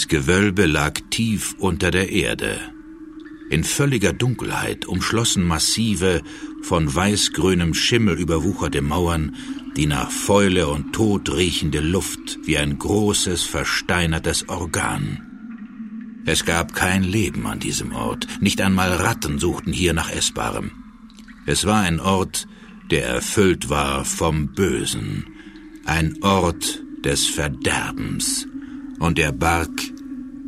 Das Gewölbe lag tief unter der Erde. In völliger Dunkelheit umschlossen massive, von weißgrünem Schimmel überwucherte Mauern die nach Fäule und Tod riechende Luft wie ein großes, versteinertes Organ. Es gab kein Leben an diesem Ort, nicht einmal Ratten suchten hier nach Essbarem. Es war ein Ort, der erfüllt war vom Bösen, ein Ort des Verderbens, und er barg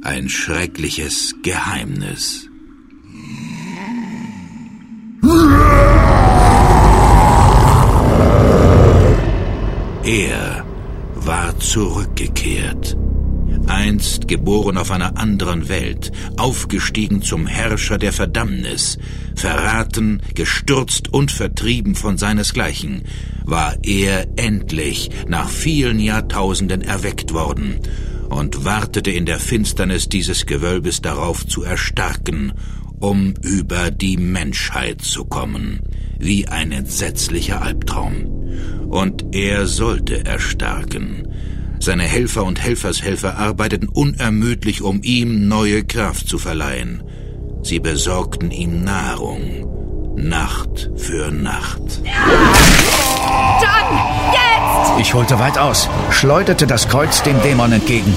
ein schreckliches Geheimnis. Er war zurückgekehrt. Einst geboren auf einer anderen Welt, aufgestiegen zum Herrscher der Verdammnis, verraten, gestürzt und vertrieben von seinesgleichen, war er endlich nach vielen Jahrtausenden erweckt worden und wartete in der Finsternis dieses Gewölbes darauf zu erstarken, um über die Menschheit zu kommen, wie ein entsetzlicher Albtraum. Und er sollte erstarken. Seine Helfer und Helfershelfer arbeiteten unermüdlich, um ihm neue Kraft zu verleihen. Sie besorgten ihm Nahrung, Nacht für Nacht. Dann! Jetzt! Ich holte weit aus, schleuderte das Kreuz dem Dämon entgegen.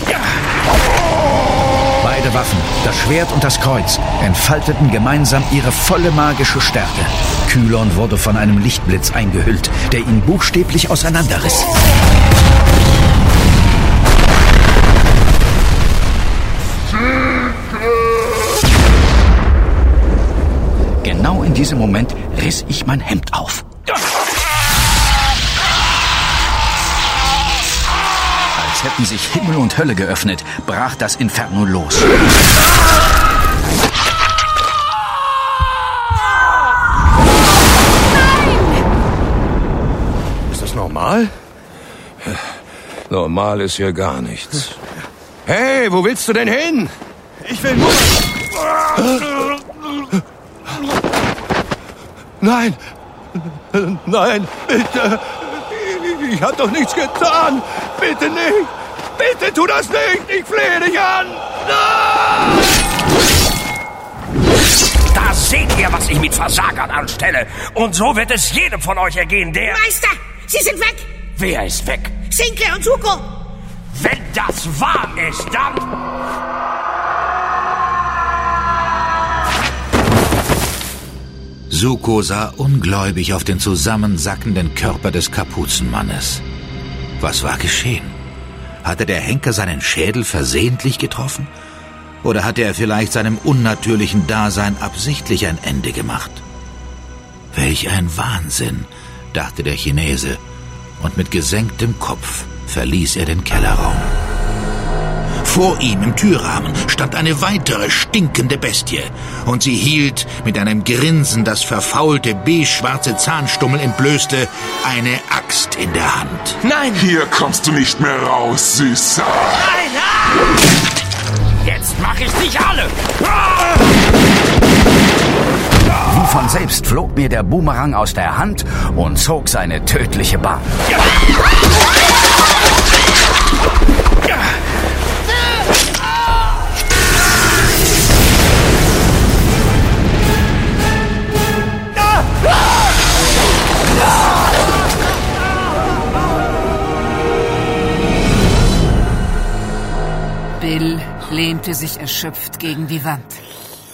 Beide Waffen, das Schwert und das Kreuz, entfalteten gemeinsam ihre volle magische Stärke. Kylon wurde von einem Lichtblitz eingehüllt, der ihn buchstäblich auseinanderriss. Genau in diesem Moment riss ich mein Hemd auf. Als hätten sich Himmel und Hölle geöffnet, brach das Inferno los. Ist das normal? Normal ist hier gar nichts. Hey, wo willst du denn hin? Ich will nur... Nein! Nein, bitte! Ich hab doch nichts getan! Bitte nicht! Bitte tu das nicht! Ich flehe dich an! Nein! Da seht ihr, was ich mit Versagern anstelle. Und so wird es jedem von euch ergehen, der... Meister, Sie sind weg! Wer ist weg? Sinclair und Suko! Wenn das wahr ist, dann... Suko sah ungläubig auf den zusammensackenden Körper des Kapuzenmannes. Was war geschehen? Hatte der Henker seinen Schädel versehentlich getroffen? Oder hatte er vielleicht seinem unnatürlichen Dasein absichtlich ein Ende gemacht? Welch ein Wahnsinn, dachte der Chinese, und mit gesenktem Kopf verließ er den Kellerraum. Vor ihm im Türrahmen stand eine weitere stinkende Bestie, und sie hielt, mit einem Grinsen das verfaulte beige-schwarze Zahnstummel entblößte, eine Axt in der Hand. Nein! Hier kommst du nicht mehr raus, Süßer. Nein! Ah! Jetzt mach ich dich alle! Wie von selbst flog mir der Boomerang aus der Hand und zog seine tödliche Bahn. Bill lehnte sich erschöpft gegen die Wand,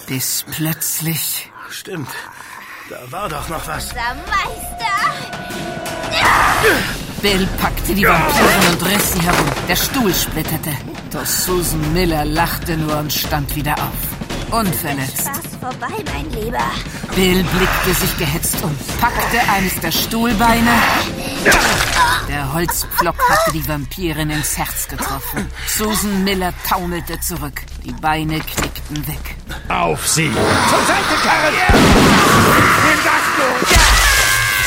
bis plötzlich... Stimmt. Da war doch noch was. Der Meister! Bill packte die Vampirin und riss sie herum. Der Stuhl splitterte. Doch Susan Miller lachte nur und stand wieder auf. Unverletzt. Spaß vorbei, mein Lieber. Bill blickte sich gehetzt um, packte eines der Stuhlbeine. Der Holzpflock hatte die Vampirin ins Herz getroffen. Susan Miller taumelte zurück. Die Beine knickten weg. Auf sie! Zur Seite, Karren! Nimm das du! Ja!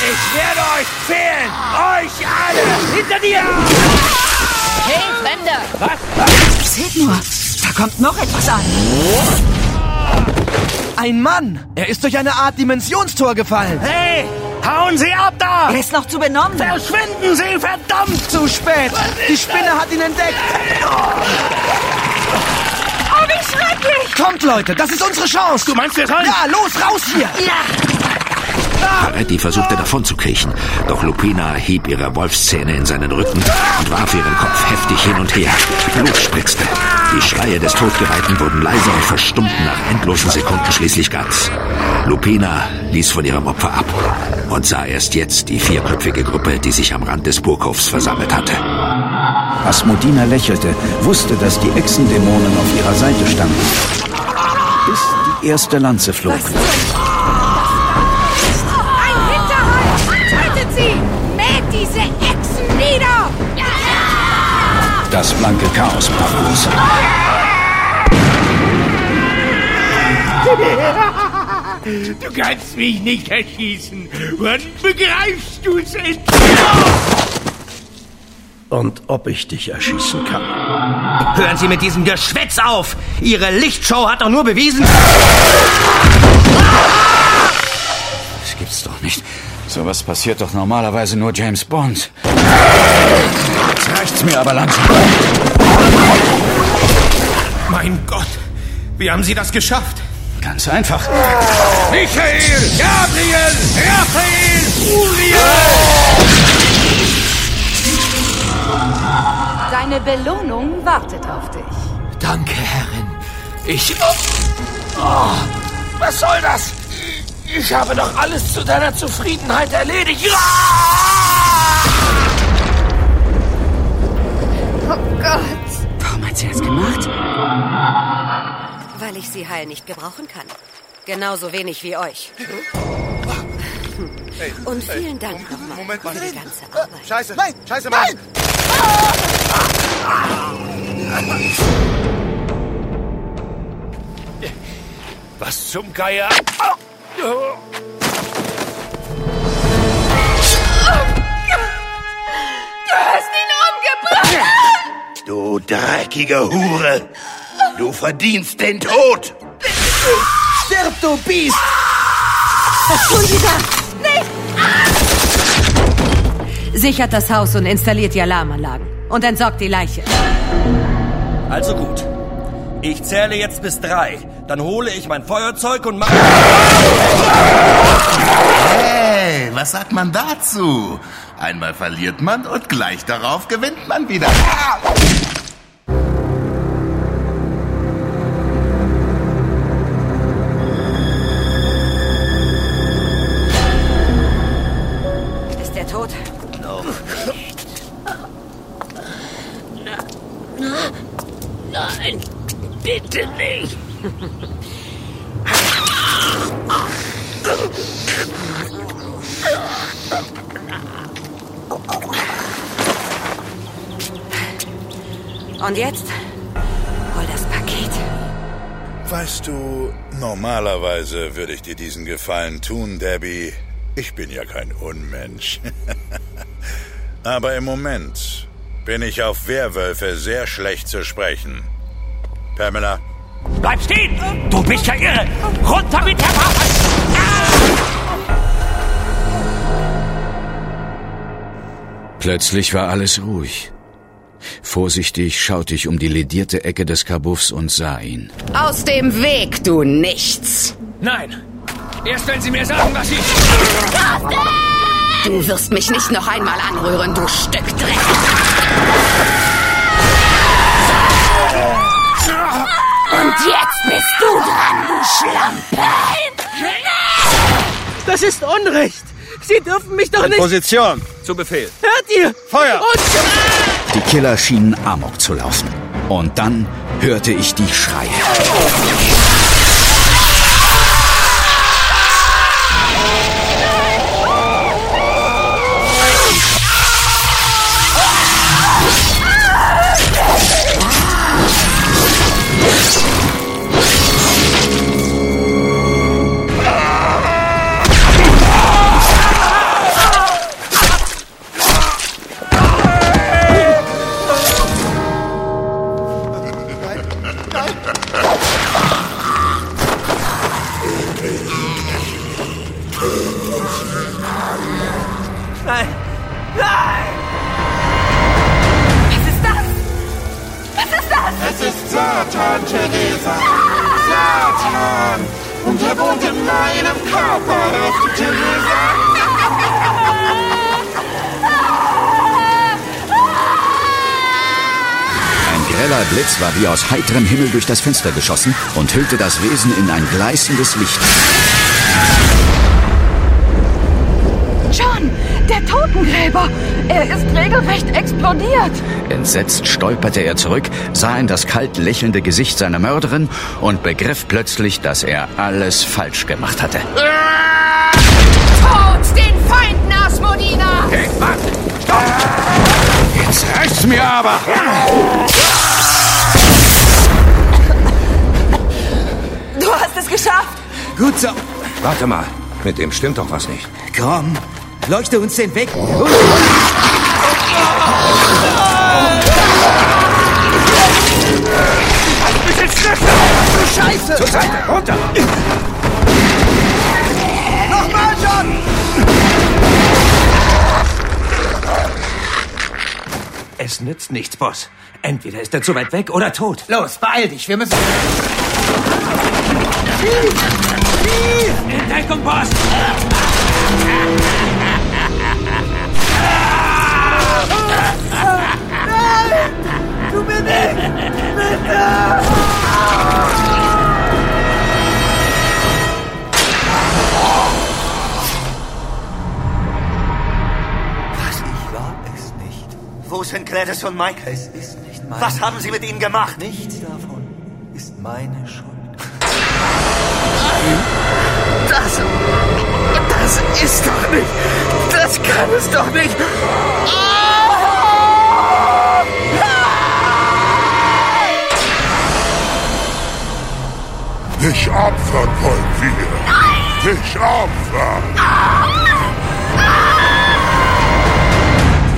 Ich werde euch zählen! Euch alle! Hinter dir! Hey, Fremder! Seht nur, da kommt noch etwas an. Ein Mann! Er ist durch eine Art Dimensionstor gefallen. Hey! Hauen Sie ab da! Er ist noch zu benommen. Verschwinden Sie, verdammt! Zu spät! Die Spinne hat ihn entdeckt! Oh, wie schrecklich! Kommt, Leute, das ist unsere Chance! Du meinst, wir sollen... Ja, los, raus hier! Paretti versuchte davonzukriechen, doch Lupina hieb ihre Wolfszähne in seinen Rücken und warf ihren Kopf heftig hin und her. Blut spritzte. Die Schreie des Todgeweihten wurden leiser und verstummten nach endlosen Sekunden schließlich ganz. Lupina ließ von ihrem Opfer ab und sah erst jetzt die vierköpfige Gruppe, die sich am Rand des Burghofs versammelt hatte. Asmodina lächelte, wusste, dass die Echsendämonen auf ihrer Seite standen. Bis die erste Lanze flog. Das blanke Chaos los. Du kannst mich nicht erschießen. Wann begreifst du es endlich? Und ob ich dich erschießen kann. Hören Sie mit diesem Geschwätz auf! Ihre Lichtshow hat doch nur bewiesen... Gibt's doch nicht. Sowas passiert doch normalerweise nur James Bond. Jetzt reicht's mir aber langsam. Mein Gott! Wie haben Sie das geschafft? Ganz einfach. Michael! Gabriel! Raphael! Uriel! Deine Belohnung wartet auf dich. Danke, Herrin. Ich... Oh, Was soll das? Ich habe doch alles zu deiner Zufriedenheit erledigt. Oh Gott. Warum hat sie das gemacht? Weil ich sie heil nicht gebrauchen kann. Genauso wenig wie euch. Und vielen Dank nochmal Moment mal. für die ganze Arbeit. Scheiße! Nein! Scheiße, Mann! Was zum Geier? Du hast ihn umgebracht! Du dreckige Hure! Du verdienst den Tod! Stirb, du Biest! Da? Nicht! Sichert das Haus und installiert die Alarmanlagen. Und entsorgt die Leiche. Also gut. Ich zähle jetzt bis drei. Dann hole ich mein Feuerzeug und mache... Hey, was sagt man dazu? Einmal verliert man und gleich darauf gewinnt man wieder. Ist normalerweise würde ich dir diesen Gefallen tun, Debbie. Ich bin ja kein Unmensch. Aber im Moment bin ich auf Werwölfe sehr schlecht zu sprechen. Pamela, Bleib stehen! Du bist ja irre! Runter mit der Waffe! Plötzlich war alles ruhig. Vorsichtig schaute ich um die ledierte Ecke des Kabuffs und sah ihn. Aus dem Weg, du Nichts! Nein! Erst wenn Sie mir sagen, was ich... Du wirst mich nicht noch einmal anrühren, du Stück Dreck! Und jetzt bist du dran, du Schlampe! Das ist Unrecht! Sie dürfen mich doch nicht... Position. Zu Befehl. Hört ihr? Feuer! Und... Die Killer schienen Amok zu laufen. Und dann hörte ich die Schreie. Heiterem Himmel durch das Fenster geschossen und hüllte das Wesen in ein gleißendes Licht. John, der Totengräber. Er ist regelrecht explodiert. Entsetzt stolperte er zurück, sah in das kalt lächelnde Gesicht seiner Mörderin und begriff plötzlich, dass er alles falsch gemacht hatte. Tot den Feinden aus Modena! Hey, Mann! Stopp! Jetzt reicht's mir aber! Du geschafft! Gut so. Warte mal. Mit dem stimmt doch was nicht. Komm, leuchte uns den Weg. Du Scheiße! Zur Seite! Runter! Nochmal, John! Es nützt nichts, Boss. Entweder ist er zu weit weg oder tot. Los, beeil dich, wir müssen... In Deckung, Boss! Du nicht! Bitte! Was ich nicht. Wo sind Gladys und Mike? Es ist nicht mein... Was haben Sie mit ihnen gemacht? Nichts davon ist meine Schuld. Das... Das ist doch nicht... Das kann es doch nicht... Dich opfern wollen wir. Dich opfern.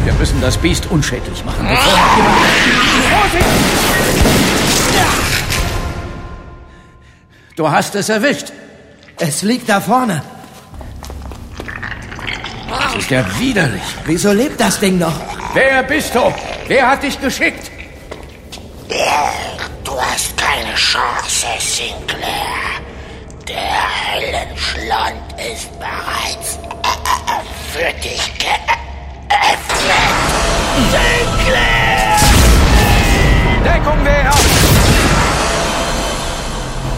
Wir müssen das Biest unschädlich machen, bevor Du hast es erwischt. Es liegt da vorne. Das ist ja widerlich. Wieso lebt das Ding noch? Wer bist du? Wer hat dich geschickt? Du hast keine Chance, Sinclair. Der Höllenschlund ist bereits für dich geöffnet. Sinclair! Deckung wer!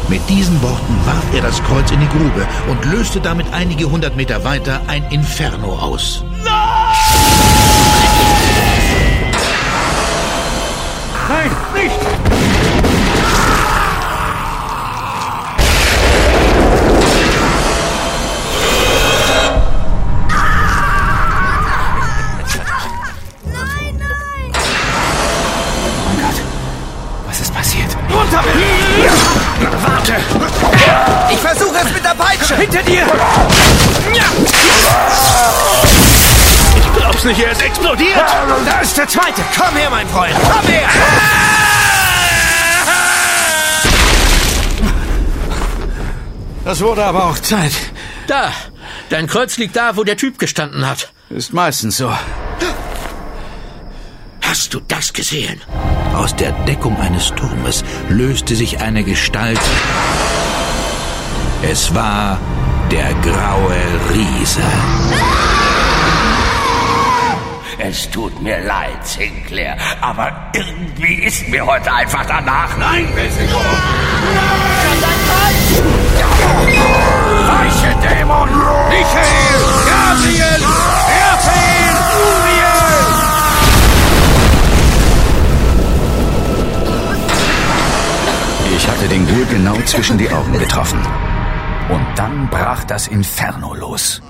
Mit diesen Worten warf er das Kreuz in die Grube und löste damit einige hundert Meter weiter ein Inferno aus. Nein, nicht! Warte! Ich versuche es mit der Peitsche! Hinter dir! Ich glaub's nicht, er ist explodiert! Da ist der zweite! Komm her, mein Freund! Komm her! Das wurde aber auch Zeit. Da, dein Kreuz liegt da, wo der Typ gestanden hat. Ist meistens so. Hast du das gesehen? Aus der Deckung eines Turmes löste sich eine Gestalt. Es war der graue Riese. Es tut mir leid, Sinclair, aber irgendwie ist mir heute einfach danach. Nein, Messico! Weiche Dämon! Michael! Gabriel! Den Ghoul genau zwischen die Augen getroffen. Und dann brach das Inferno los.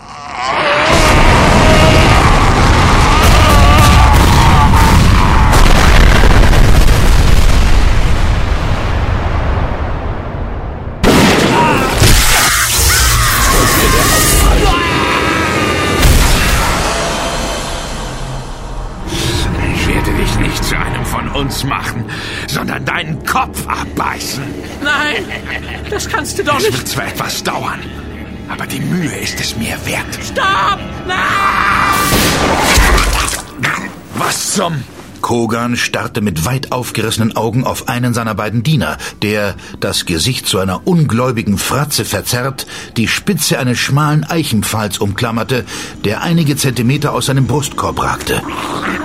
Ich werde dich nicht zu einem von uns machen, sondern deinen Kopf abbeißen. Nein, das kannst du doch Es nicht. wird zwar etwas dauern, aber die Mühe ist es mir wert. Stopp! Nein! Was zum? Kogan starrte mit weit aufgerissenen Augen auf einen seiner beiden Diener, der, das Gesicht zu einer ungläubigen Fratze verzerrt, die Spitze eines schmalen Eichenpfahls umklammerte, der einige Zentimeter aus seinem Brustkorb ragte.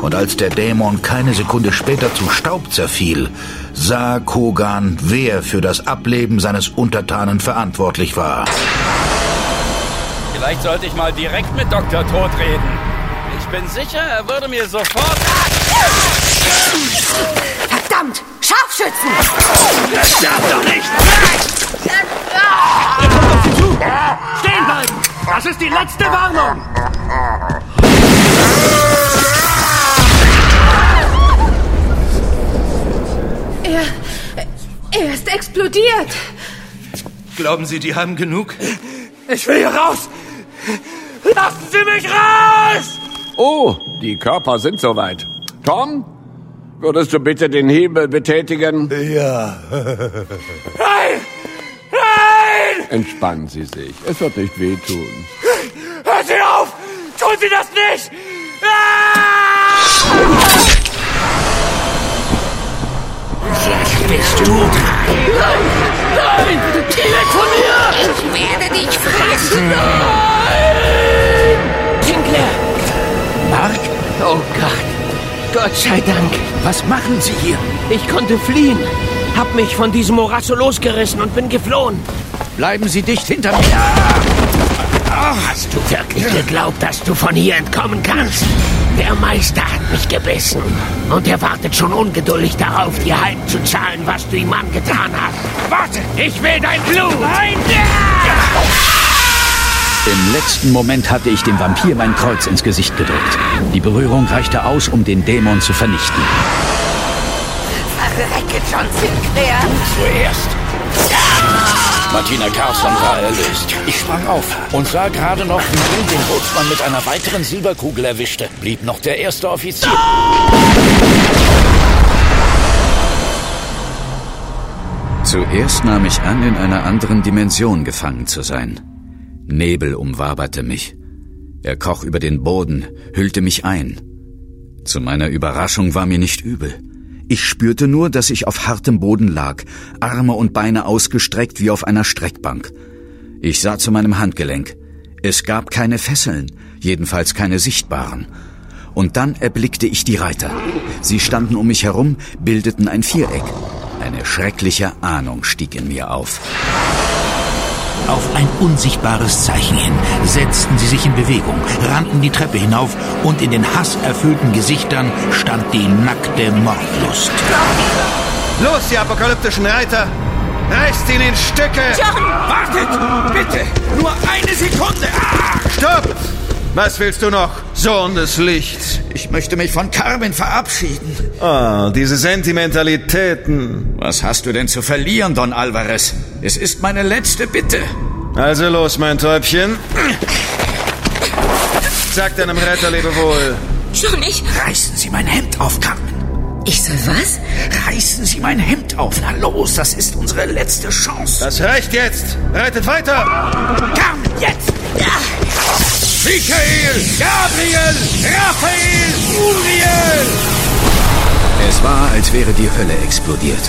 Und als der Dämon keine Sekunde später zu Staub zerfiel, sah Kogan, wer für das Ableben seines Untertanen verantwortlich war. Vielleicht sollte ich mal direkt mit Dr. Tod reden. Ich bin sicher, er würde mir sofort... Verdammt! Scharfschützen! Das darf doch nicht! Stehen bleiben! Das ist die letzte Warnung! Er. Er ist explodiert! Glauben Sie, die haben genug? Ich will hier raus! Lassen Sie mich raus! Oh, die Körper sind soweit. Tom, würdest du bitte den Hebel betätigen? Ja. Nein! Nein! Entspannen Sie sich. Es wird nicht wehtun. Hören Sie auf! Tun Sie das nicht! Jetzt bist du dran. Nein! Nein! Weg von mir! Ich werde dich fressen. Oh Gott. Gott sei Dank. Was machen Sie hier? Ich konnte fliehen. Hab mich von diesem Morasso losgerissen und bin geflohen. Bleiben Sie dicht hinter mir. Hast du wirklich geglaubt, dass du von hier entkommen kannst? Der Meister hat mich gebissen. Und er wartet schon ungeduldig darauf, dir heimzuzahlen, was du ihm angetan hast. Warte, ich will dein Blut! Nein! Im letzten Moment hatte ich dem Vampir mein Kreuz ins Gesicht gedrückt. Die Berührung reichte aus, um den Dämon zu vernichten. Verrecke, John Sinclair! Zuerst. Martina Carson war erlöst. Ich sprang auf und sah gerade noch, wie Bill den Bootsmann mit einer weiteren Silberkugel erwischte. Blieb noch der erste Offizier. Zuerst nahm ich an, in einer anderen Dimension gefangen zu sein. Nebel umwaberte mich. Er kroch über den Boden, hüllte mich ein. Zu meiner Überraschung war mir nicht übel. Ich spürte nur, dass ich auf hartem Boden lag, Arme und Beine ausgestreckt wie auf einer Streckbank. Ich sah zu meinem Handgelenk. Es gab keine Fesseln, jedenfalls keine sichtbaren. Und dann erblickte ich die Reiter. Sie standen um mich herum, bildeten ein Viereck. Eine schreckliche Ahnung stieg in mir auf. Auf ein unsichtbares Zeichen hin setzten sie sich in Bewegung, rannten die Treppe hinauf und in den hasserfüllten Gesichtern stand die nackte Mordlust. Los, die apokalyptischen Reiter! Reißt ihn in Stücke! John! Wartet! Bitte! Nur eine Sekunde! Ah! Stopp! Was willst du noch, Sohn des Lichts? Ich möchte mich von Carmen verabschieden. Ah, diese Sentimentalitäten. Was hast du denn zu verlieren, Don Alvarez? Es ist meine letzte Bitte. Also los, mein Täubchen. Sag deinem Retter Lebewohl. Schon ich. Reißen Sie mein Hemd auf, Carmen. Ich soll was? Reißen Sie mein Hemd auf. Na los, das ist unsere letzte Chance. Das reicht jetzt. Reitet weiter. Carmen, jetzt! Michael, Gabriel, Raphael, Uriel! Es war, als wäre die Hölle explodiert.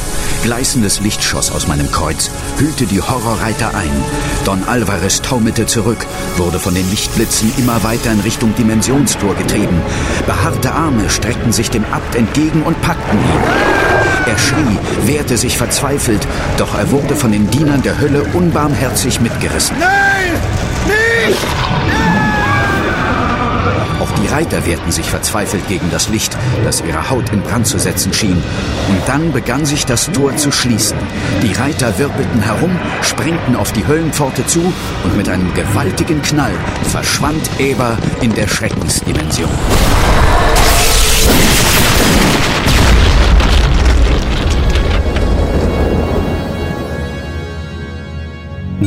Gleißendes Licht schoss aus meinem Kreuz, hüllte die Horrorreiter ein. Don Alvarez taumelte zurück, wurde von den Lichtblitzen immer weiter in Richtung Dimensionstor getrieben. Behaarte Arme streckten sich dem Abt entgegen und packten ihn. Er schrie, wehrte sich verzweifelt, doch er wurde von den Dienern der Hölle unbarmherzig mitgerissen. Nein! Nicht! Auch die Reiter wehrten sich verzweifelt gegen das Licht, das ihre Haut in Brand zu setzen schien. Und dann begann sich das Tor zu schließen. Die Reiter wirbelten herum, sprengten auf die Höllenpforte zu und mit einem gewaltigen Knall verschwand Eber in der Schreckensdimension.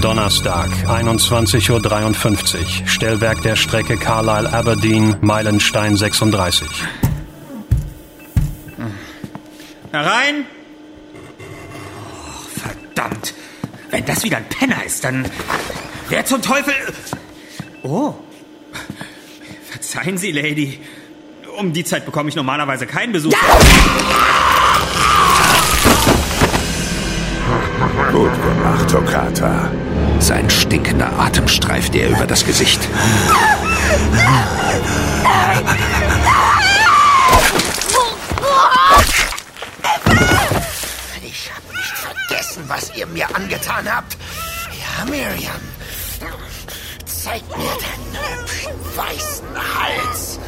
Donnerstag, 21.53 Uhr. Stellwerk der Strecke Carlisle-Aberdeen, Meilenstein 36. Herein! Oh, verdammt! Wenn das wieder ein Penner ist, dann. Wer zum Teufel. Oh. Verzeihen Sie, Lady. Um die Zeit bekomme ich normalerweise keinen Besuch. Gut gemacht, Tokata. Sein stinkender Atem streift ihr über das Gesicht. Ich hab nicht vergessen, was ihr mir angetan habt. Ja, Miriam. Zeig mir deinen hübschen weißen Hals.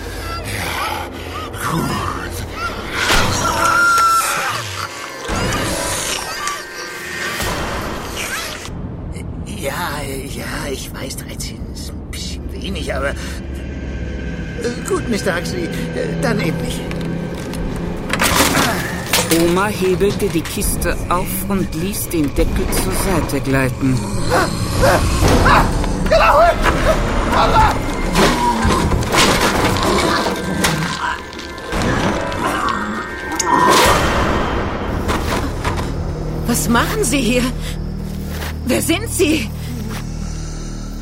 Ja, Mr. Huxley, dann eben nicht. Oma hebelte die Kiste auf und ließ den Deckel zur Seite gleiten. Was machen Sie hier? Wer sind Sie?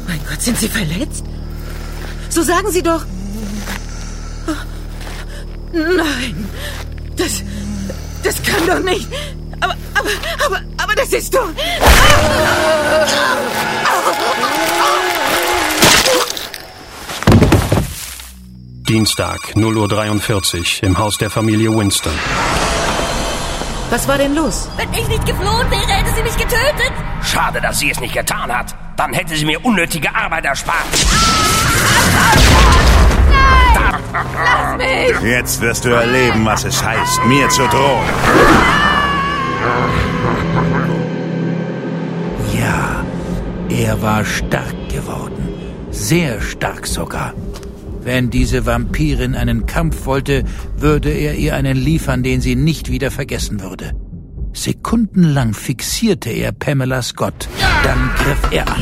Mein Gott, sind Sie verletzt? So sagen Sie doch. Doch nicht. Aber, aber, aber, aber das ist doch. Dienstag, 0.43 Uhr im Haus der Familie Winston. Was war denn los? Wenn ich nicht geflohen wäre, hätte sie mich getötet. Schade, dass sie es nicht getan hat. Dann hätte sie mir unnötige Arbeit erspart. Lass mich! Jetzt wirst du erleben, was es heißt, mir zu drohen. Ja, er war stark geworden. Sehr stark sogar. Wenn diese Vampirin einen Kampf wollte, würde er ihr einen liefern, den sie nicht wieder vergessen würde. Sekundenlang fixierte er Pamela Scott. Dann griff er an.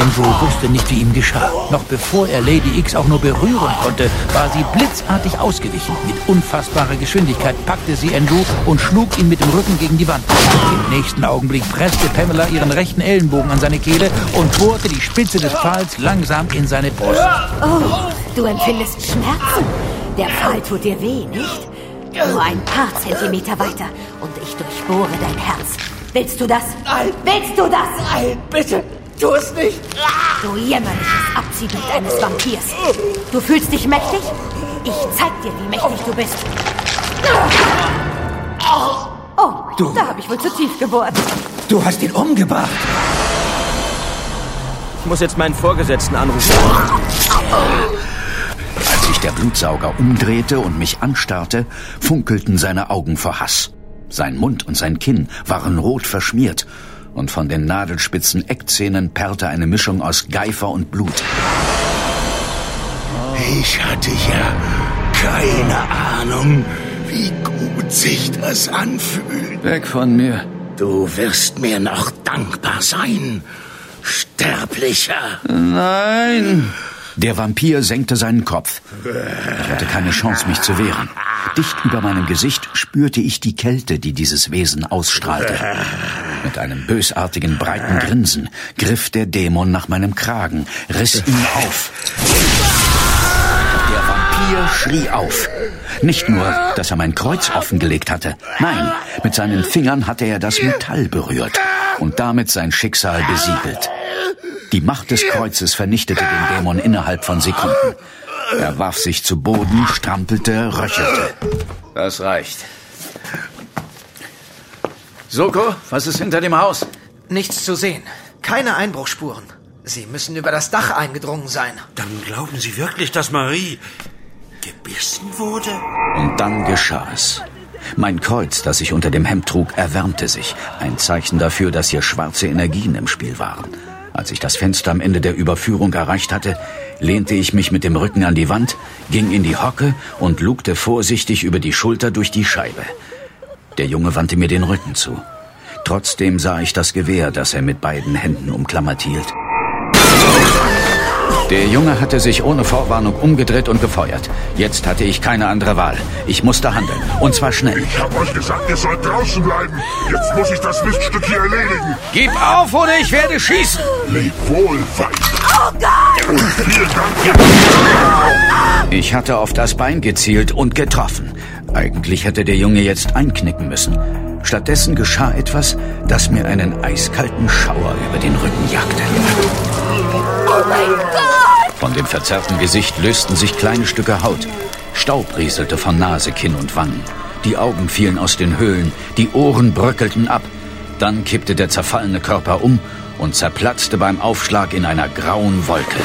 Andrew wusste nicht, wie ihm geschah. Noch bevor er Lady X auch nur berühren konnte, war sie blitzartig ausgewichen. Mit unfassbarer Geschwindigkeit packte sie Andrew und schlug ihn mit dem Rücken gegen die Wand. Im nächsten Augenblick presste Pamela ihren rechten Ellenbogen an seine Kehle und bohrte die Spitze des Pfahls langsam in seine Brust. Oh, du empfindest Schmerzen. Der Pfahl tut dir weh, nicht? Nur ein paar Zentimeter weiter und ich durchbohre dein Herz. Willst du das? Nein. Willst du das? Nein, bitte, tu es nicht. Du jämmerliches Abziehbild eines Vampirs. Du fühlst dich mächtig? Ich zeig dir, wie mächtig du bist. Oh, Du. da habe ich wohl zu tief gebohrt. Du hast ihn umgebracht. Ich muss jetzt meinen Vorgesetzten anrufen. Als sich der Blutsauger umdrehte und mich anstarrte, funkelten seine Augen vor Hass. Sein Mund und sein Kinn waren rot verschmiert, und von den nadelspitzen Eckzähnen perlte eine Mischung aus Geifer und Blut. Ich hatte ja keine Ahnung, wie gut sich das anfühlt. Weg von mir. Du wirst mir noch dankbar sein, Sterblicher. Nein. Der Vampir senkte seinen Kopf. Ich hatte keine Chance, mich zu wehren. Dicht über meinem Gesicht spürte ich die Kälte, die dieses Wesen ausstrahlte. Mit einem bösartigen, breiten Grinsen griff der Dämon nach meinem Kragen, riss ihn auf. Der Vampir schrie auf. Nicht nur, dass er mein Kreuz offengelegt hatte. Nein, mit seinen Fingern hatte er das Metall berührt und damit sein Schicksal besiegelt. Die Macht des Kreuzes vernichtete den Dämon innerhalb von Sekunden. Er warf sich zu Boden, strampelte, röchelte. Das reicht. Soko, was ist hinter dem Haus? Nichts zu sehen. Keine Einbruchspuren. Sie müssen über das Dach eingedrungen sein. Dann glauben Sie wirklich, dass Marie gebissen wurde? Und dann geschah es. Mein Kreuz, das ich unter dem Hemd trug, erwärmte sich. Ein Zeichen dafür, dass hier schwarze Energien im Spiel waren. Als ich das Fenster am Ende der Überführung erreicht hatte, lehnte ich mich mit dem Rücken an die Wand, ging in die Hocke und lugte vorsichtig über die Schulter durch die Scheibe. Der Junge wandte mir den Rücken zu. Trotzdem sah ich das Gewehr, das er mit beiden Händen umklammert hielt. Der Junge hatte sich ohne Vorwarnung umgedreht und gefeuert. Jetzt hatte ich keine andere Wahl. Ich musste handeln. Und zwar schnell. Ich hab euch gesagt, ihr sollt draußen bleiben. Jetzt muss ich das Miststück hier erledigen. Gib auf oder ich werde schießen. Leb wohl, Feind. Oh Gott! Vielen Dank. Ich hatte auf das Bein gezielt und getroffen. Eigentlich hätte der Junge jetzt einknicken müssen. Stattdessen geschah etwas, das mir einen eiskalten Schauer über den Rücken jagte. Oh! Von dem verzerrten Gesicht lösten sich kleine Stücke Haut. Staub rieselte von Nase, Kinn und Wangen. Die Augen fielen aus den Höhlen, die Ohren bröckelten ab. Dann kippte der zerfallene Körper um und zerplatzte beim Aufschlag in einer grauen Wolke.